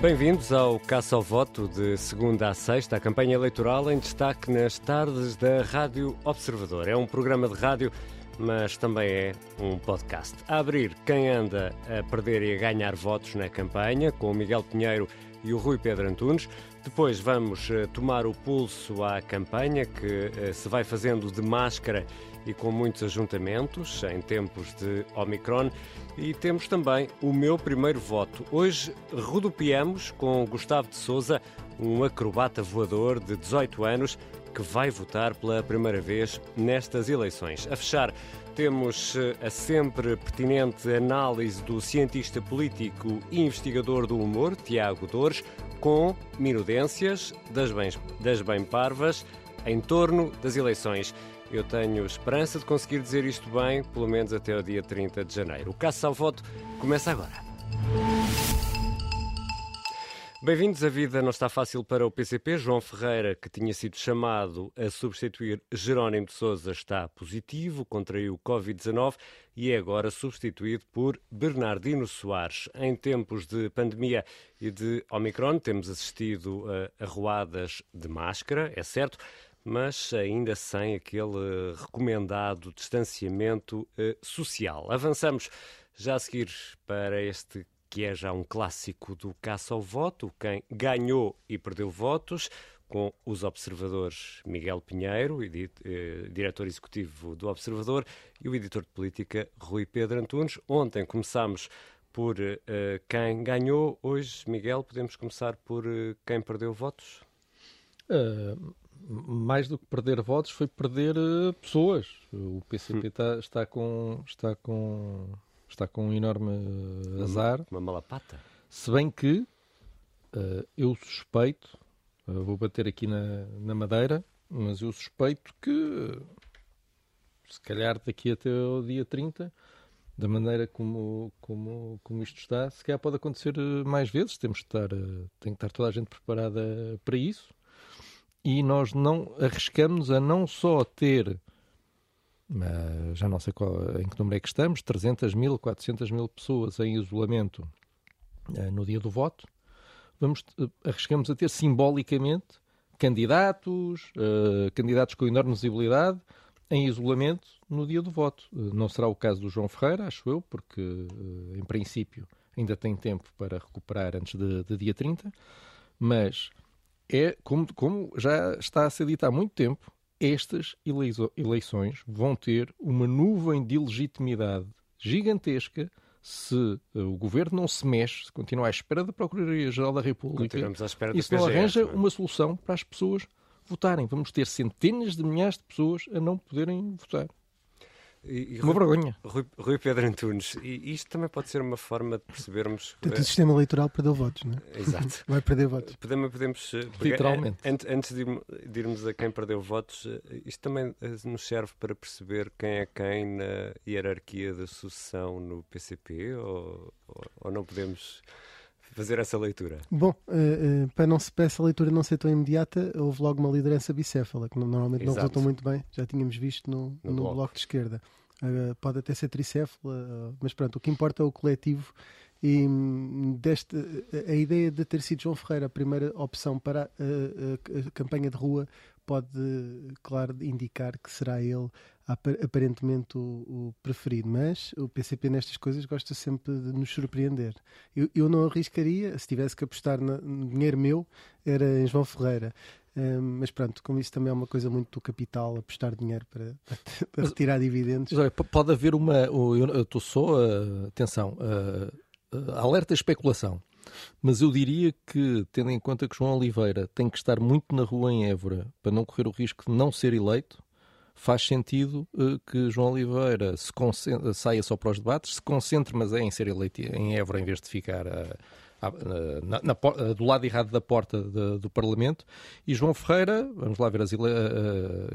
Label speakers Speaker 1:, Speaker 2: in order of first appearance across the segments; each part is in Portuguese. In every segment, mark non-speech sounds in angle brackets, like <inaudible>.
Speaker 1: Bem-vindos ao Caça ao Voto de segunda a sexta, a campanha eleitoral em destaque nas tardes da Rádio Observador. É um programa de rádio, mas também é um podcast. A abrir quem anda a perder e a ganhar votos na campanha, com o Miguel Pinheiro e o Rui Pedro Antunes. Depois vamos eh, tomar o pulso à campanha que eh, se vai fazendo de máscara e com muitos ajuntamentos em tempos de Omicron. E temos também o meu primeiro voto. Hoje rodopiamos com Gustavo de Souza, um acrobata voador de 18 anos que vai votar pela primeira vez nestas eleições. A fechar, temos eh, a sempre pertinente análise do cientista político e investigador do humor, Tiago Dores, com minudências das bem, das bem parvas em torno das eleições. Eu tenho esperança de conseguir dizer isto bem, pelo menos até o dia 30 de janeiro. O caso ao voto começa agora. Bem-vindos. A vida não está fácil para o PCP. João Ferreira, que tinha sido chamado a substituir Jerónimo de Sousa, está positivo, contraiu Covid-19 e é agora substituído por Bernardino Soares. Em tempos de pandemia e de Omicron, temos assistido a arruadas de máscara, é certo, mas ainda sem aquele recomendado distanciamento uh, social. Avançamos já a seguir para este que é já um clássico do caça ao voto, quem ganhou e perdeu votos, com os observadores Miguel Pinheiro, eh, diretor executivo do Observador, e o editor de política Rui Pedro Antunes. Ontem começámos por uh, quem ganhou, hoje, Miguel, podemos começar por uh, quem perdeu votos?
Speaker 2: Uh, mais do que perder votos, foi perder uh, pessoas. O PCP hum. está, está, com, está, com, está com um enorme uh, azar.
Speaker 1: Uma malapata.
Speaker 2: Se bem que uh, eu suspeito, vou bater aqui na, na madeira, mas eu suspeito que se calhar daqui até o dia 30 da maneira como, como, como isto está, se calhar pode acontecer mais vezes. Temos que estar, tem que estar toda a gente preparada para isso e nós não arriscamos a não só ter, já não sei qual, em que número é que estamos, 300 mil, 400 mil pessoas em isolamento eh, no dia do voto, vamos, eh, arriscamos a ter simbolicamente candidatos, candidatos com enorme visibilidade, em isolamento no dia do voto. Não será o caso do João Ferreira, acho eu, porque, em princípio, ainda tem tempo para recuperar antes de, de dia 30, mas é, como, como já está a ser dito há muito tempo, estas eleições vão ter uma nuvem de ilegitimidade gigantesca se eh, o governo não se mexe, se continuar à espera da Procuradoria-Geral da República e se não arranja é? uma solução para as pessoas votarem. Vamos ter centenas de milhares de pessoas a não poderem votar. E, e uma Rui, vergonha.
Speaker 1: Rui, Rui, Pedro Antunes, e isto também pode ser uma forma de percebermos.
Speaker 3: Portanto, o sistema eleitoral perdeu votos, não
Speaker 1: é? Exato. <laughs>
Speaker 3: Vai perder votos.
Speaker 1: Podemos. podemos
Speaker 2: eh, Literalmente.
Speaker 1: Antes, antes de, de, irmos a quem perdeu votos, eh, isto também eh, nos serve para perceber quem é quem na hierarquia da sucessão no PCP ou, ou, ou não podemos fazer essa leitura?
Speaker 3: Bom, uh, uh, para, não, para essa leitura não ser tão imediata, houve logo uma liderança bicéfala, que normalmente Exato. não resultou muito bem, já tínhamos visto no, no, no bloco. bloco. de esquerda. Uh, pode até ser tricéfala, mas pronto, o que importa é o coletivo e hum, deste, a ideia de ter sido João Ferreira a primeira opção para a, a, a campanha de rua pode, claro, indicar que será ele aparentemente o, o, preferido. Mas o PCP nestas coisas gosta sempre de nos surpreender. Eu, eu não arriscaria, se tivesse que apostar no dinheiro meu, era em João Ferreira. Um, mas pronto, como isso também é uma coisa muito do capital, apostar dinheiro para, <laughs> para retirar dividendos.
Speaker 2: Mas, pode haver uma. Eu estou só. Uh, atenção. Uh, uh, alerta especulação. Mas eu diria que, tendo em conta que João Oliveira tem que estar muito na rua em Évora para não correr o risco de não ser eleito, faz sentido uh, que João Oliveira saia só para os debates, se concentre, mas é em ser eleito em Évora em vez de ficar a na, na, do lado errado da porta de, do Parlamento. E João Ferreira, vamos lá ver, as ele,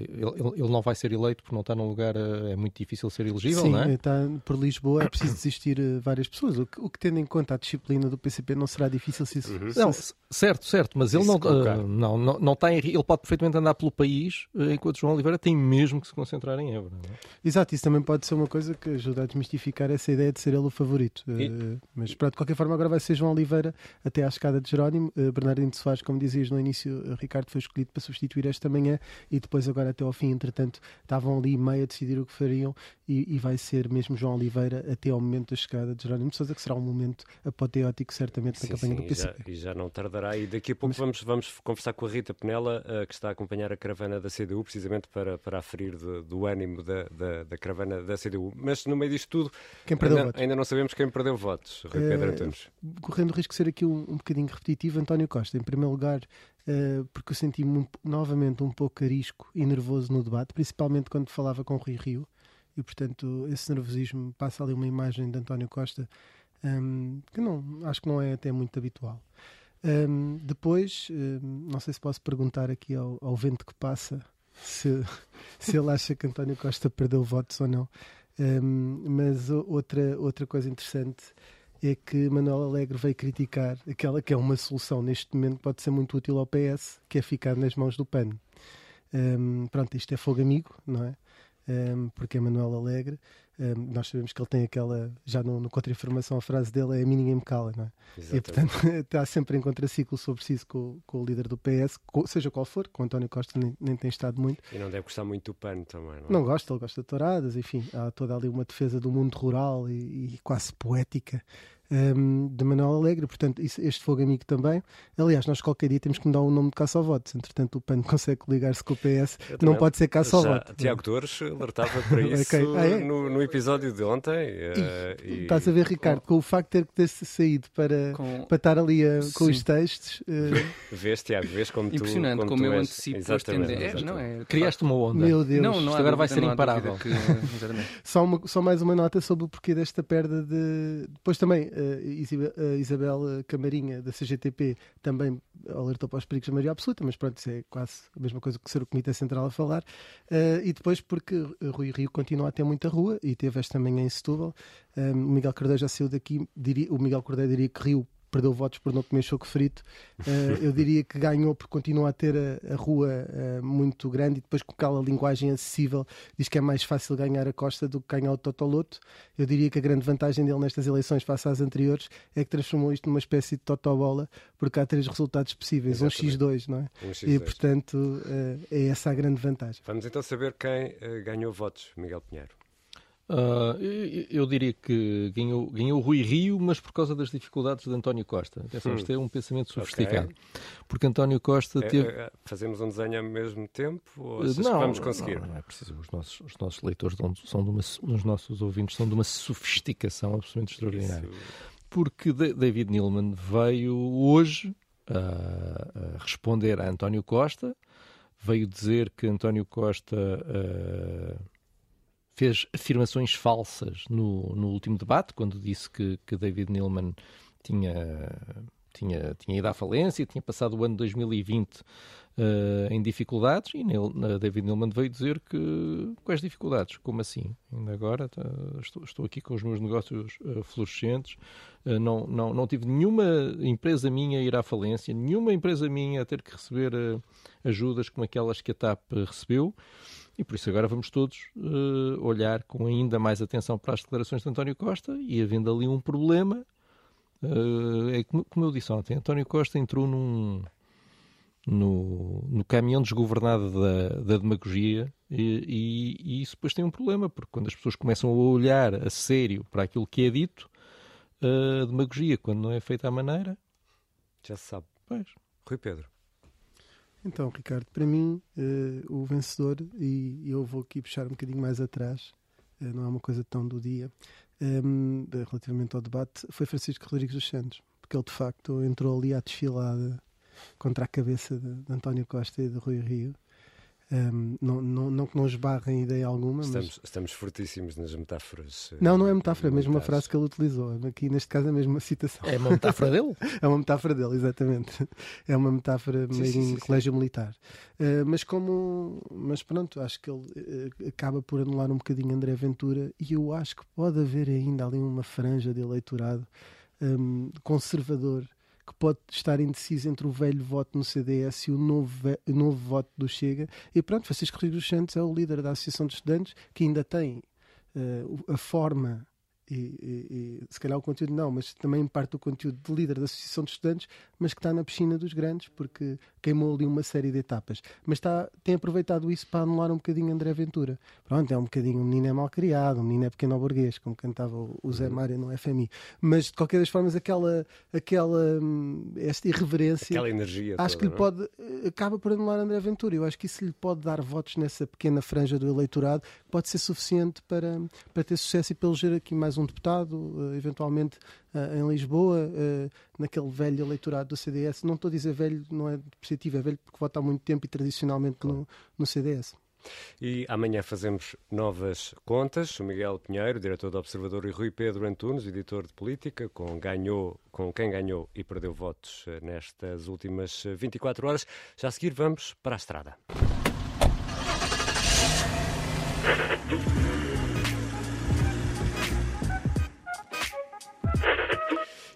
Speaker 2: ele, ele, não vai ser eleito porque não está num lugar, é muito difícil ser elegível,
Speaker 3: Sim,
Speaker 2: não é?
Speaker 3: está por Lisboa, é preciso desistir várias pessoas. O que, o que, tendo em conta a disciplina do PCP, não será difícil se isso.
Speaker 2: Uhum. Não, certo, certo, mas ele não, uh, não, não, não está em, ele pode perfeitamente andar pelo país, enquanto João Oliveira tem mesmo que se concentrar em Évora. É?
Speaker 3: Exato, isso também pode ser uma coisa que ajuda a desmistificar essa ideia de ser ele o favorito. E... Uh, mas pronto, de qualquer forma, agora vai ser João Oliveira Oliveira até à escada de Jerónimo. Uh, Bernardino Soares, como dizias no início, uh, Ricardo foi escolhido para substituir esta manhã e depois agora até ao fim, entretanto, estavam ali meio a decidir o que fariam e, e vai ser mesmo João Oliveira até ao momento da chegada de Jerónimo de Sousa, que será um momento apoteótico certamente na sim, campanha
Speaker 1: sim,
Speaker 3: do PCP.
Speaker 1: E já, e já, não tardará. E daqui a pouco Mas... vamos, vamos conversar com a Rita Penela, que está a acompanhar a caravana da CDU, precisamente para, para aferir do, do ânimo da, da, da, caravana da CDU. Mas no meio disto tudo, ainda, ainda, não sabemos quem perdeu votos, Rui Pedro eh, Antunes.
Speaker 3: Correndo o risco de ser aqui um, um bocadinho repetitivo, António Costa, em primeiro lugar, uh, porque eu senti-me novamente um pouco arisco e nervoso no debate, principalmente quando falava com Rui Rio, e portanto esse nervosismo passa ali uma imagem de António Costa um, ehm, que não, acho que não é até muito habitual. Um, ehm, depois, um, ehm, não sei se posso perguntar aqui ao, ao vento que passa se, <laughs> se ele acha que António Costa perdeu votos ou não. Um, mas outra, outra coisa interessante é que Manuel Alegre veio criticar aquela que é uma solução neste momento pode ser muito útil ao PS, que é ficar nas mãos do PAN. Um, pronto, isto é fogo amigo, não é? Um, porque é Manuel Alegre um, nós sabemos que ele tem aquela, já no, no contra-informação, a frase dele é a mim ninguém me cala, não é? Exatamente. E portanto <laughs> está sempre em contraciclo sobre si com, com o líder do PS, seja qual for, com António Costa nem, nem tem estado muito.
Speaker 1: E não deve gostar muito do PAN também, não é?
Speaker 3: Não gosta, ele gosta de touradas, enfim, há toda ali uma defesa do mundo rural e, e quase poética um, de Manuel Alegre, portanto, isso, este fogo amigo também. Aliás, nós qualquer dia temos que mudar o nome de caça ao voto. Entretanto, o PAN <laughs> consegue ligar-se com o PS, não pode ser caça ao voto.
Speaker 1: Tiago Torres alertava para <laughs> isso okay. ah, é? no, no, episódio de ontem. Uh,
Speaker 3: e, Estás a ver, Ricardo, com o facto de ter que ter saído para, com... para estar ali a, com Sim. os textos. Uh...
Speaker 1: Vês, Tiago, vês como
Speaker 4: tu. Impressionante como, como eu és... antecipo
Speaker 1: exatamente, é,
Speaker 4: não é?
Speaker 2: Criaste uma onda.
Speaker 3: Meu Deus,
Speaker 2: não, não Isto agora vai ser imparável. Que... <laughs>
Speaker 3: só, uma, só mais uma nota sobre o porquê desta perda de. Depois também, uh, Isabel Camarinha, da CGTP, também alertou para os perigos da maioria absoluta, mas pronto, isso é quase a mesma coisa que ser o Comitê Central a falar. Uh, e depois porque Rui Rio continua a ter muita rua e teve esta manhã em Setúbal. O Miguel Cordeiro já saiu daqui, diria, o Miguel Cordeiro diria que Rio perdeu votos por não comer choco frito. Uh, eu <laughs> diria que ganhou porque continua a ter a, a rua uh, muito grande e depois com aquela linguagem acessível diz que é mais fácil ganhar a Costa do que ganhar o Totoloto. Eu diria que a grande vantagem dele nestas eleições face às anteriores é que transformou isto numa espécie de totobola porque há três resultados possíveis, Exatamente. um X2, não é? Um X2. E portanto uh, é essa a grande vantagem.
Speaker 1: Vamos então saber quem ganhou votos, Miguel Pinheiro.
Speaker 2: Uh, eu, eu, diria que ganhou, ganhou Rui Rio, mas por causa das dificuldades de António Costa. Atenção, hum. isto é um pensamento sofisticado. Okay. Porque António Costa é, teve. É,
Speaker 1: fazemos um desenho ao mesmo tempo? Ou não, vamos conseguir?
Speaker 2: Não, não, é preciso. Os nossos, os nossos leitores são de uma, os nossos ouvintes são de uma sofisticação absolutamente extraordinária. Isso. Porque David Neilman veio hoje a responder a António Costa, veio dizer que António Costa. Uh, fez afirmações falsas no, no último debate, quando disse que, que David Neilman tinha, tinha, tinha ido à falência, tinha passado o ano 2020 uh, eh, em dificuldades, e Neil, David Neilman veio dizer que quais dificuldades? Como assim? Ainda agora tá, estou, estou, aqui com os meus negócios uh, florescentes, uh, não, não, não tive nenhuma empresa minha a ir à falência, nenhuma empresa minha a ter que receber ajudas como aquelas que a TAP recebeu. E por isso agora vamos todos uh, olhar com ainda mais atenção para as declarações de António Costa e havendo ali um problema, uh, é como, como, eu disse ontem, António Costa entrou num, no, no caminhão desgovernado da, da demagogia e, e, e, isso depois tem um problema, porque quando as pessoas começam a olhar a sério para aquilo que é dito, a demagogia, quando não é feita à maneira...
Speaker 1: Já se sabe.
Speaker 2: Pois.
Speaker 1: Rui Pedro.
Speaker 3: Então, Ricardo, para mim, uh, o vencedor, e eu vou aqui puxar um bocadinho mais atrás, uh, não é uma coisa tão do dia, um, ehm, relativamente ao debate, foi Francisco Rodrigues dos Santos, porque ele de facto entrou ali à desfilada contra a cabeça de, de António Costa e de Rui Rio um, não, não, não que não esbarrem ideia alguma.
Speaker 1: Estamos,
Speaker 3: mas...
Speaker 1: estamos fortíssimos nas metáforas.
Speaker 3: Eh, não, não é metáfora, é mesmo uma frase que ele utilizou. Aqui neste caso é mesmo uma citação.
Speaker 2: É uma metáfora dele? <laughs>
Speaker 3: é uma metáfora dele, exatamente. É uma metáfora sim, meio sim, em sim, colégio militar. Uh, mas como. Mas pronto, acho que ele uh, acaba por anular um bocadinho André Ventura e eu acho que pode haver ainda ali uma franja de eleitorado um, conservador que pode estar indeciso entre o velho voto no CDS e o novo, novo voto do Chega. E pronto, Francisco Rodrigues Santos é o líder da Associação de Estudantes, que ainda tem uh, a forma e, e, e, se calhar o conteúdo não, mas também parte do conteúdo de líder da Associação de Estudantes, mas que está na piscina dos grandes, porque queimou ali uma série de etapas. Mas está, tem aproveitado isso para anular um bocadinho André Ventura. Pronto, é um bocadinho, um menino é mal criado, um menino é pequeno burguês, como cantava o Zé uhum. Mário no FMI. Mas de qualquer das formas, aquela, aquela hum, esta irreverência,
Speaker 1: aquela energia
Speaker 3: acho
Speaker 1: toda,
Speaker 3: que lhe é? pode, acaba por anular André Ventura. Eu acho que isso lhe pode dar votos nessa pequena franja do eleitorado, pode ser suficiente para, para ter sucesso e para eleger aqui mais um deputado, eh, eventualmente eh, em Lisboa, eh, naquele velho eleitorado do CDS. Não estou a dizer velho, não é positivo, é velho porque vota há muito tempo e tradicionalmente no, no CDS.
Speaker 1: E amanhã fazemos novas contas. O Miguel Pinheiro, diretor do Observador, e Rui Pedro Antunes, editor de política, com, ganhou, com quem ganhou e perdeu votos nestas últimas 24 horas. Já a seguir vamos para a estrada.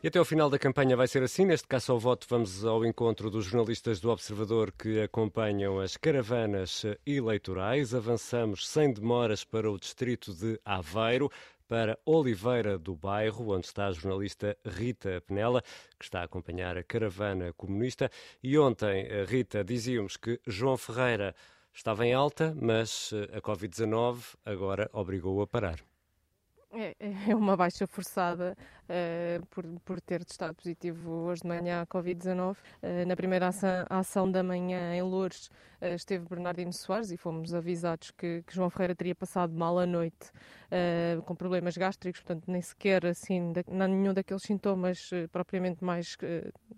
Speaker 1: E até ao final da campanha vai ser assim. Neste caso ao voto, vamos ao encontro dos jornalistas do Observador que acompanham as caravanas eleitorais. Avançamos sem demoras para o distrito de Aveiro para Oliveira do Bairro, onde está a jornalista Rita Penela, que está a acompanhar a caravana comunista. E ontem, Rita, dizíamos que João Ferreira estava em alta, mas a Covid-19 agora obrigou-o a parar.
Speaker 4: É, é uma baixa forçada uh, por, por ter testado positivo hoje de manhã à Covid-19. Uh, na primeira ação, ação, da manhã em Lourdes uh, esteve Bernardino Soares e fomos avisados que, que, João Ferreira teria passado mal a noite com problemas gástricos, portanto nem sequer assim, não nenhum daqueles sintomas propriamente mais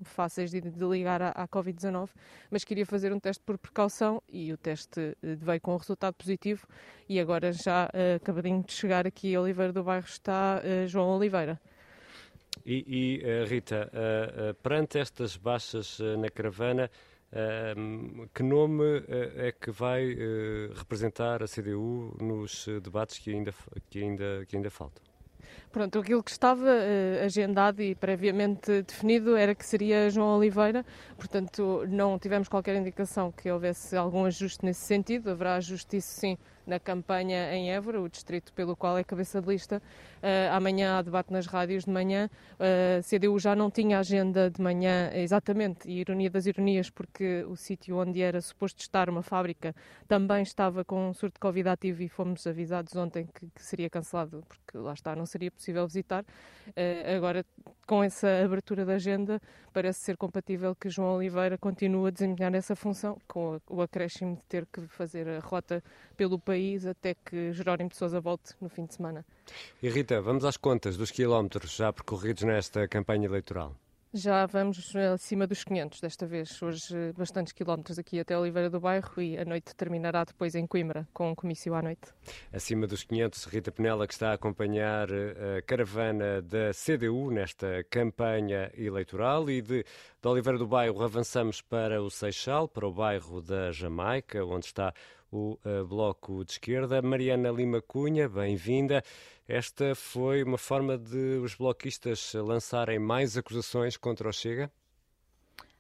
Speaker 4: fáceis de, de ligar à, à Covid-19, mas queria fazer um teste por precaução e o teste veio com um resultado positivo e agora já acabadinho de chegar aqui Oliveira do Bairro está João Oliveira.
Speaker 1: E, e uh, Rita, uh, uh, perante estas baixas na caravana, que nome é que vai representar a CDU nos debates que ainda, que ainda, que ainda faltam?
Speaker 4: Pronto, aquilo que estava uh, agendado e previamente definido era que seria João Oliveira, portanto não tivemos qualquer indicação que houvesse algum ajuste nesse sentido, haverá ajuste isso sim na campanha em Évora, o distrito pelo qual é cabeça de lista. Uh, amanhã há debate nas rádios de manhã. Uh, CDU já não tinha agenda de manhã, exatamente, e ironia das ironias, porque o sítio onde era suposto estar uma fábrica também estava com um surto de Covid ativo e fomos avisados ontem que, que seria cancelado, porque lá está, não seria possível visitar. Uh, agora, com essa abertura da agenda, parece ser compatível que João Oliveira continue a desempenhar essa função, com o acréscimo de ter que fazer a rota pelo país até que Jerónimo de Sousa volte no fim de semana.
Speaker 1: E Rita, vamos às contas dos quilómetros já percorridos nesta campanha eleitoral.
Speaker 4: Já vamos acima dos 500 desta vez. Hoje, bastantes quilómetros aqui até Oliveira do Bairro e a noite terminará depois em Coimbra, com um comício à noite.
Speaker 1: Acima dos 500, Rita Penela, que está a acompanhar eh, a caravana da CDU nesta campanha eleitoral. E de, de Oliveira do Bairro avançamos para o Seixal, para o bairro da Jamaica, onde está o Bloco de Esquerda. Mariana Lima Cunha, bem-vinda. Esta foi uma forma de os bloquistas lançarem mais acusações contra o Chega?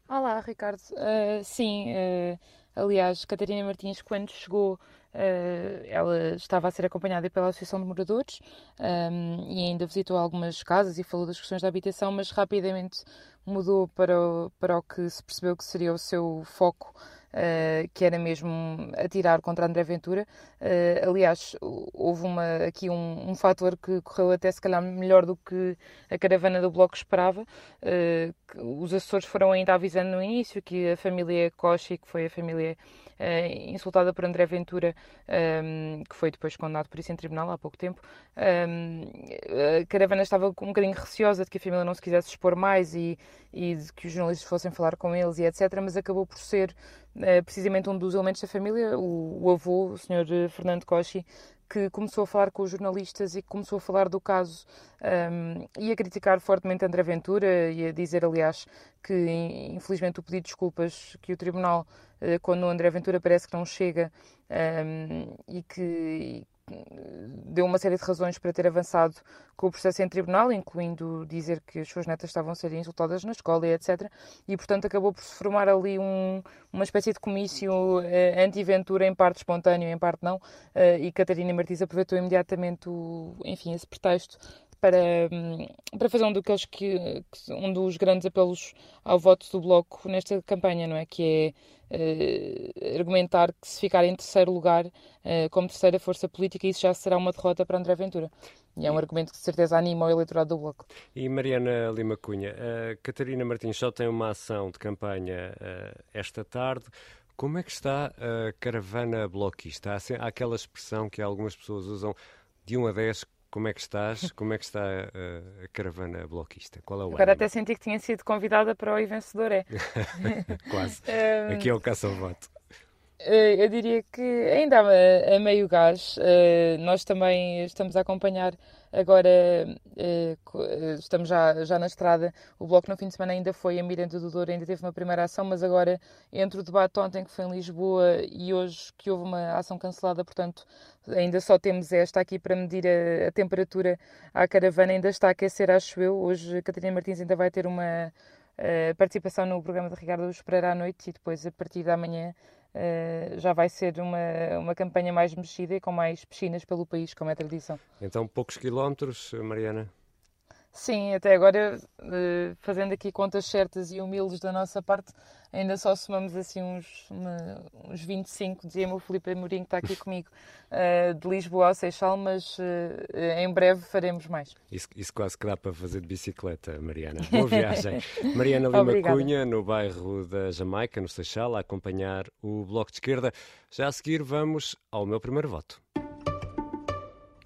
Speaker 5: Olá, Ricardo. Uh, sim, uh, aliás, Catarina Martins, quando chegou, uh, ela estava a ser acompanhada pela Associação de Moradores um, e ainda visitou algumas casas e falou das questões da habitação, mas rapidamente mudou para o, para o que se percebeu que seria o seu foco uh, que era mesmo atirar contra André Ventura. Uh, aliás, houve uma, aqui um, um fator que correu até se calhar melhor do que a caravana do Bloco esperava. Uh, os assessores foram ainda avisando no início que a família Cochi, que foi a família insultada por André Ventura, ehm, que foi depois condenado por isso em tribunal há pouco tempo. Um, ehm, a caravana estava um bocadinho receosa de que a família não se quisesse expor mais e, e de que os jornalistas fossem falar com eles e etc. Mas acabou por ser uh, precisamente um dos elementos da família, o, o avô, o senhor Fernando Cochi, que começou a falar com os jornalistas e começou a falar do caso um, e a criticar fortemente André Ventura e a dizer, aliás, que infelizmente o pedido de desculpas que o Tribunal, uh, quando o André Ventura parece que não chega um, e que deu uma série de razões para ter avançado com o processo em tribunal, incluindo dizer que as suas netas estavam a ser insultadas na escola e etc. E, portanto, acabou por se formar ali um, uma espécie de comício eh, anti-Ventura, em parte espontâneo, em parte não. Eh, e Catarina Martins aproveitou imediatamente o, enfim, esse pretexto para, para fazer um daqueles que, um dos grandes apelos ao voto do Bloco nesta campanha, não é? Que é uh, argumentar que se ficar em terceiro lugar uh, como terceira força política, isso já será uma derrota para André Ventura. E é um argumento que de certeza anima o eleitorado do Bloco.
Speaker 1: E Mariana Lima Cunha, a Catarina Martins só tem uma ação de campanha esta tarde. Como é que está a caravana bloquista? Há aquela expressão que algumas pessoas usam de 1 a 10, como é que estás? <laughs> Como é que está a, a caravana bloquista? Qual é o
Speaker 5: Agora
Speaker 1: ânimo?
Speaker 5: até senti que tinha sido convidada para o vencedor, é? <laughs>
Speaker 1: Quase. Aqui é o caça-voto.
Speaker 5: Eh, eu diria que ainda a meio gás. Eh, nós também estamos a acompanhar agora, eh, estamos já, já na estrada. O Bloco no fim de semana ainda foi a Miranda do Douro, ainda teve uma primeira ação, mas agora entre o debate ontem que foi em Lisboa e hoje que houve uma ação cancelada, portanto ainda só temos esta aqui para medir a, a temperatura à caravana, ainda está a aquecer, acho eu. Hoje Catarina Martins ainda vai ter uma participação no programa de Ricardo Esperar à noite e depois a partir da manhã Uh, já vai ser uma, uma campanha mais mexida e com mais piscinas pelo país, como é tradição.
Speaker 1: Então, poucos quilómetros, Mariana?
Speaker 5: Sim, até agora, uh, fazendo aqui contas certas e humildes da nossa parte, ainda só somamos assim uns, uma, uns 25, dizia-me o Filipe Amorim, que está aqui <laughs> comigo, uh, de Lisboa ao Seixal, mas uh, em breve faremos mais.
Speaker 1: Isso, isso, quase que dá para fazer de bicicleta, Mariana. <laughs> Boa viagem. Mariana Lima Cunha, no bairro da Jamaica, no Seixal, a acompanhar o Bloco de Esquerda. Já a seguir vamos ao meu primeiro voto.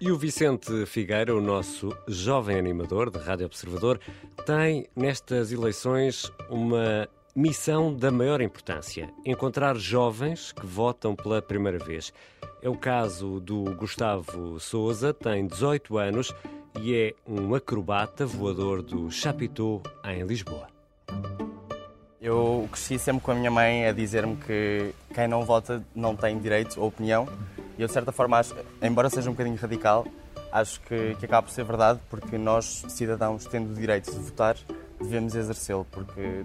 Speaker 1: E o Vicente Figueira, o nosso jovem animador de Rádio Observador, tem nestas eleições uma missão da maior importância: encontrar jovens que votam pela primeira vez. É o caso do Gustavo Souza, tem 18 anos e é um acrobata voador do Chapitão em Lisboa.
Speaker 6: Eu cresci sempre com a minha mãe a dizer-me que quem não vota não tem direito à opinião. E eu, de certa forma, acho, embora seja um bocadinho radical, acho que, que acaba por ser verdade, porque nós, cidadãos, tendo o direito de votar, devemos exercê-lo, porque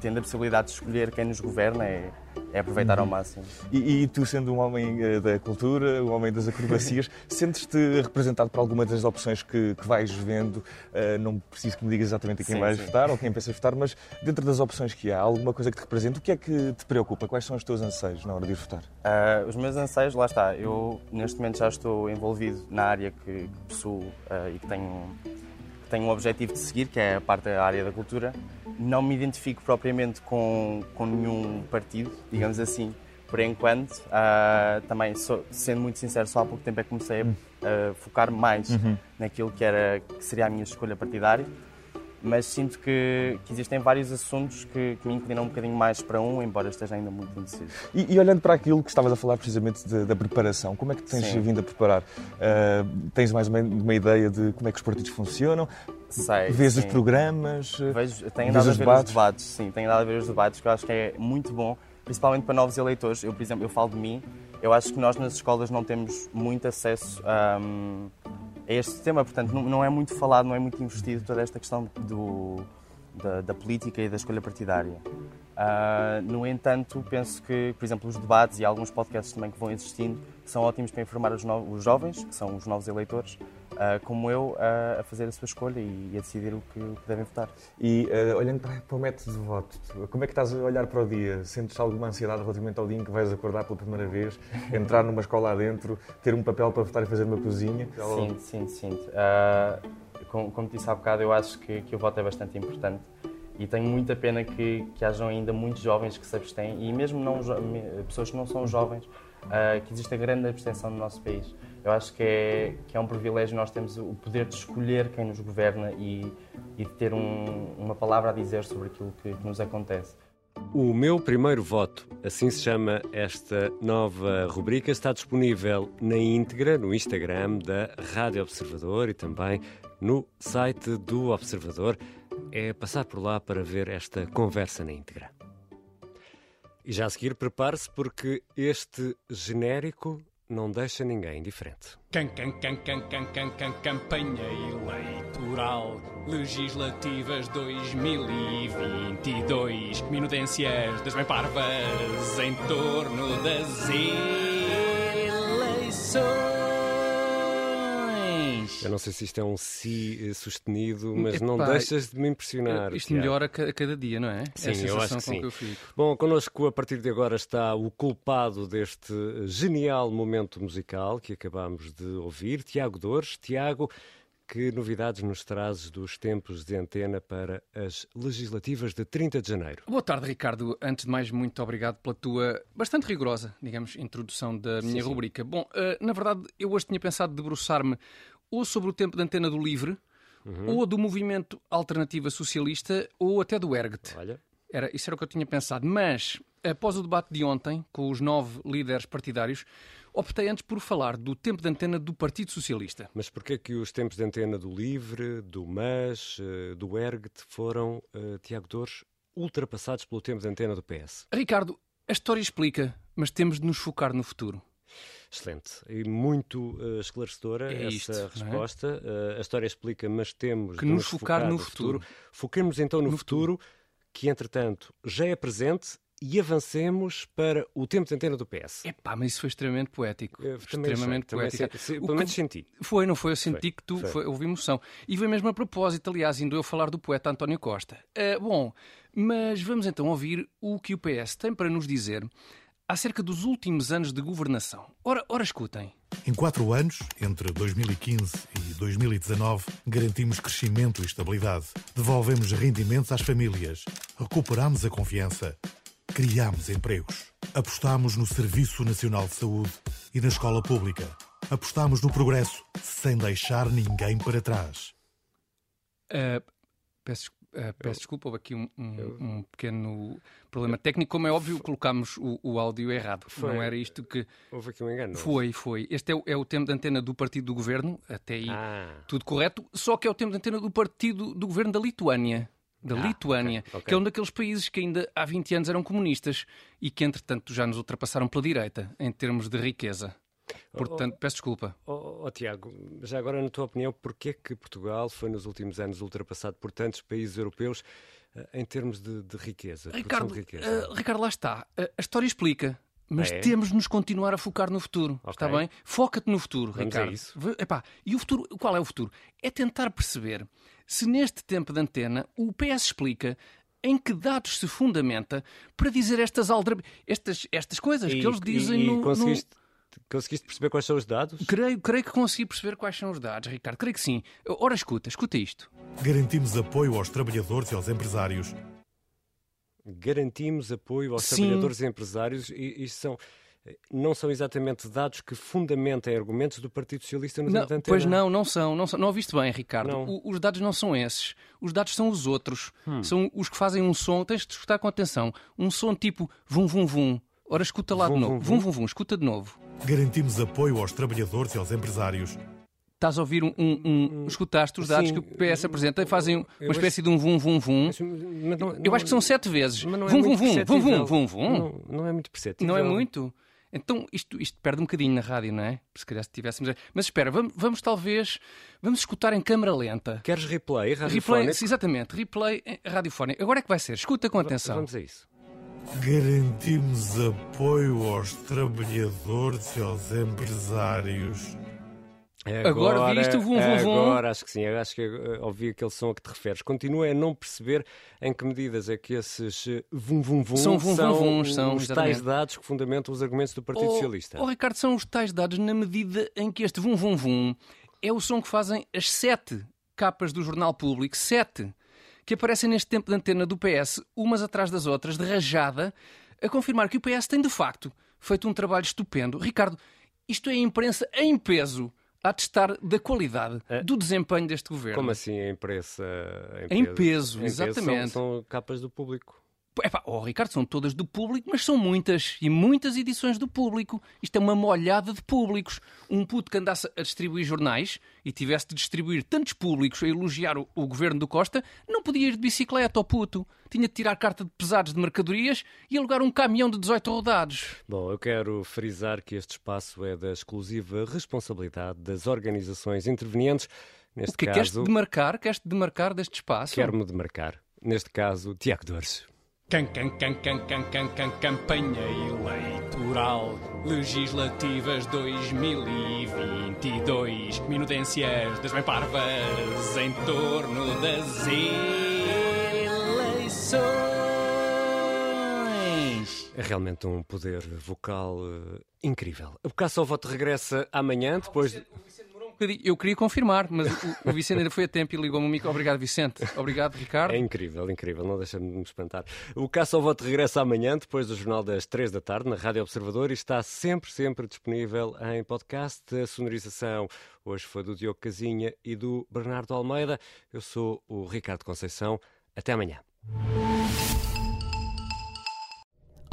Speaker 6: tendo a possibilidade de escolher quem nos governa, é, é aproveitar ao uhum. máximo.
Speaker 7: E, e, tu, sendo um homem uh, da cultura, um homem das acrobacias, <laughs> sentes-te representado por alguma das opções que, que vais vendo? Uh, não preciso que me digas exatamente a quem sim, vais sim. votar ou quem pensas votar, mas dentro das opções que há, alguma coisa que te representa, o que é que te preocupa? Quais são os teus anseios na hora de ir votar?
Speaker 6: Uh, os meus anseios, lá está. Eu, neste momento, já estou envolvido na área que, que possuo e que tenho, que tenho um objetivo de seguir, que é a parte da área da cultura não me identifico propriamente com, com nenhum partido, digamos assim, por enquanto. Uh, também, sou, sendo muito sincero, só há pouco tempo é que comecei a, a focar mais uhum. naquilo que, era, que seria a minha escolha partidária mas sinto que, que, existem vários assuntos que, que, me inclinam um bocadinho mais para um, embora esteja ainda muito indeciso.
Speaker 7: E, e olhando para aquilo que estavas a falar precisamente de, da preparação, como é que tens Sim. vindo a preparar? Uh, tens mais uma, uma, ideia de como é que os partidos funcionam?
Speaker 6: Sei,
Speaker 7: Vês sim. os programas?
Speaker 6: Vejo, tenho andado a ver debates? os debates, sim, tenho andado a ver os debates, que eu acho que é muito bom, principalmente para novos eleitores. Eu, por exemplo, eu falo de mim, eu acho que nós nas escolas não temos muito acesso a... Um, a este tema. Portanto, não, não, é muito falado, não é muito investido toda esta questão do, da, da política e da escolha partidária. Uh, no entanto, penso que, por exemplo, os debates e alguns podcasts também que vão existindo são ótimos para informar os, no os jovens, que são os novos eleitores, uh, como eu, uh, a fazer a sua escolha e, e a decidir o que, o que, devem votar.
Speaker 7: E olhando para, para, o método de voto, como é que estás a olhar para o dia? Sentes alguma ansiedade relativamente ao dia em que vais acordar pela primeira vez, <laughs> entrar numa escola adentro, ter um papel para votar e fazer uma cozinha?
Speaker 6: Sim, sim, sim. como, como disse há bocado, eu acho que, que o voto é bastante importante e tenho muita pena que, que hajam ainda muitos jovens que se abstêm e mesmo não, pessoas que não são jovens, uh, que existe a grande abstenção no nosso país. Eu acho que é, que é um privilégio nós temos o poder de escolher quem nos governa e, e de ter um, uma palavra a dizer sobre aquilo que, que nos acontece.
Speaker 1: O meu primeiro voto, assim se chama esta nova rubrica, está disponível na íntegra no Instagram da Rádio Observador e também no site do Observador é passar por lá para ver esta conversa na íntegra. E já a seguir, prepare-se porque este genérico não deixa ninguém indiferente.
Speaker 8: Can, can, can, can, can, can, can, campanha eleitoral legislativas 2022. Minudências das bem parvas em torno das eleições.
Speaker 1: Eu não sei se isto é um si sustenido, mas Epá, não deixas de me impressionar.
Speaker 9: Isto Tiago. melhora a cada dia, não é?
Speaker 1: Sim, é eu acho que sim.
Speaker 9: Que
Speaker 1: Bom, connosco a partir de agora está o culpado deste genial momento musical que acabámos de ouvir, Tiago Dores. Tiago, que novidades nos trazes dos tempos de antena para as legislativas de 30 de janeiro?
Speaker 9: Boa tarde, Ricardo. Antes de mais, muito obrigado pela tua bastante rigorosa, digamos, introdução da minha sim, rubrica. Sim. Bom, uh, na verdade, eu hoje tinha pensado debruçar-me ou sobre o tempo de antena do LIVRE, uhum. ou do movimento Alternativa Socialista, ou até do ERGT.
Speaker 1: Olha.
Speaker 9: Era, isso era o que eu tinha pensado. Mas, após o debate de ontem, com os nove líderes partidários, optei antes por falar do tempo de antena do Partido Socialista.
Speaker 1: Mas porquê que os tempos de antena do LIVRE, do MAS, eh, do ERGT foram, uh, Tiago Dores, ultrapassados pelo tempo de antena do PS?
Speaker 9: Ricardo, a história explica, mas temos de nos focar no futuro.
Speaker 1: Excelente e muito uh, esclarecedora
Speaker 9: é
Speaker 1: essa
Speaker 9: isto, é?
Speaker 1: resposta. É? Uh, a história explica, mas temos
Speaker 9: que de nos, focar, focar no, futuro.
Speaker 1: futuro. Foquemos então no, no futuro, futuro, que entretanto já é presente e avancemos para o tempo de antena do PS.
Speaker 9: Epá, mas isso foi extremamente poético. Eu, extremamente poético.
Speaker 1: Pelo menos senti.
Speaker 9: Foi, não foi? Eu senti foi, que tu foi. Foi, houve emoção. E foi mesmo a propósito, aliás, indo eu falar do poeta António Costa. Uh, bom, mas vamos então ouvir o que o PS tem para nos dizer acerca dos últimos anos de governação. Ora, ora escutem.
Speaker 10: Em quatro anos, entre 2015 e 2019, garantimos crescimento e estabilidade. Devolvemos rendimentos às famílias. Recuperamos a confiança. Criamos empregos. Apostamos no Serviço Nacional de Saúde e na escola pública. Apostamos no progresso, sem deixar ninguém para trás.
Speaker 9: Uh, peço Uh, peço eu, desculpa, houve aqui um, um, eu, um, pequeno problema técnico. Como é óbvio, colocámos o, o áudio errado. Foi, não era isto que.
Speaker 1: Houve aqui um engano.
Speaker 9: Foi, foi. Este é o, é o tempo de antena do partido do governo, até aí ah. tudo correto, só que é o tempo de antena do partido do governo da Lituânia. Da ah, Lituânia, okay, okay. que é um daqueles países que ainda há 20 anos eram comunistas e que, entretanto, já nos ultrapassaram pela direita em termos de riqueza. Portanto, oh, peço desculpa.
Speaker 1: Oh, oh, Tiago, já agora, na tua opinião, porquê que Portugal foi nos últimos anos ultrapassado por tantos países europeus uh, em termos de, de riqueza?
Speaker 9: Ricardo,
Speaker 1: de riqueza?
Speaker 9: Uh, Ricardo, lá está. A história explica. Mas é? temos de nos continuar a focar no futuro. Okay. Está bem? Foca-te no futuro,
Speaker 1: Vamos
Speaker 9: Ricardo.
Speaker 1: Isso.
Speaker 9: Epá, e o futuro, qual é o futuro? É tentar perceber se neste tempo de antena o PS explica em que dados se fundamenta para dizer estas, aldra... estas, estas coisas e, que eles dizem
Speaker 1: e,
Speaker 9: no,
Speaker 1: conseguiste... no Conseguiste perceber quais são os dados?
Speaker 9: Creio, creio que consegui perceber quais são os dados, Ricardo. Creio que sim. Ora, escuta, escuta isto.
Speaker 10: Garantimos apoio aos trabalhadores e aos empresários.
Speaker 1: Garantimos apoio aos sim. trabalhadores e empresários. E isto são não são exatamente dados que fundamentem argumentos do Partido Socialista no
Speaker 9: não, Pois não, não são, não são. Não ouviste bem, Ricardo. O, os dados não são esses. Os dados são os outros. Hum. São os que fazem um som, tens de escutar com atenção, um som tipo vum vum vum. Ora, escuta lá vum, de novo. Vum vum. vum vum, escuta de novo.
Speaker 10: Garantimos apoio aos trabalhadores e aos empresários.
Speaker 9: Estás a ouvir um. um, um escutaste os dados Sim, que o PS apresenta e fazem uma espécie de um vum vum vum. eu acho que são sete vezes. Vum, é vum, vum, vum, vum, vum, vum.
Speaker 1: Não, não é muito perceptível.
Speaker 9: Não é muito? Então isto, isto perde um bocadinho na rádio, não é? Se calhar se tivéssemos. Mas espera, vamos, vamos talvez. Vamos escutar em câmara lenta.
Speaker 1: Queres replay radiofónico?
Speaker 9: Replay, exatamente, replay radiofónico. Agora é que vai ser. Escuta com atenção.
Speaker 1: Vamos a isso.
Speaker 10: Garantimos apoio aos trabalhadores e aos empresários.
Speaker 1: Agora, agora viste o vum, vum, vum? Agora acho que sim, acho que eh, ouvi aquele som a que te referes. Continua a não perceber em que medidas é que esses eh, vum, vum, vum
Speaker 9: são, vum,
Speaker 1: são,
Speaker 9: vum, são
Speaker 1: os tais dados que fundamentam os argumentos do Partido
Speaker 9: oh,
Speaker 1: Socialista.
Speaker 9: Oh, Ricardo, são os tais dados na medida em que este vum, vum, vum é o som que fazem as sete capas do Jornal Público, sete que aparecem neste tempo de antena do PS, umas atrás das outras, de rajada, a confirmar que o PS tem de facto feito um trabalho estupendo. Ricardo, isto é a imprensa em peso a testar da qualidade é. do desempenho deste governo.
Speaker 1: Como assim a imprensa
Speaker 9: em peso? Em peso, exatamente.
Speaker 1: Peso são, são capas do público.
Speaker 9: Epá, oh, Ricardo, são todas do público, mas são muitas e muitas edições do público. Isto é uma molhada de públicos. Um puto que andasse a distribuir jornais e tivesse de distribuir tantos públicos a elogiar o, o governo do Costa, não podia ir de bicicleta ao puto. Tinha de tirar carta de pesados de mercadorias e alugar um caminhão de 18 rodados.
Speaker 1: Bom, eu quero frisar que este espaço é da exclusiva responsabilidade das organizações intervenientes. Neste
Speaker 9: o que
Speaker 1: caso,
Speaker 9: queres demarcar? Queres demarcar deste espaço?
Speaker 1: Quero-me demarcar. Neste caso, Tiago Dores.
Speaker 8: Can, can, can, can, can, can, can, campanha
Speaker 9: eleitoral. Legislativas 2022. Minudências das bem parvas em torno das eleições.
Speaker 1: É realmente um poder vocal uh, incrível. O Caça ao Voto regressa amanhã, depois. De...
Speaker 11: Eu queria confirmar, mas o, Vicente ainda foi a tempo e ligou-me o micro. Obrigado, Vicente. Obrigado, Ricardo.
Speaker 1: É incrível, incrível. Não deixa-me me espantar. O Caça ao Voto regressa amanhã, depois do Jornal das 3 da tarde, na Rádio Observador, e está sempre, sempre disponível em podcast. A sonorização hoje foi do Diogo Casinha e do Bernardo Almeida. Eu sou o Ricardo Conceição. Até amanhã.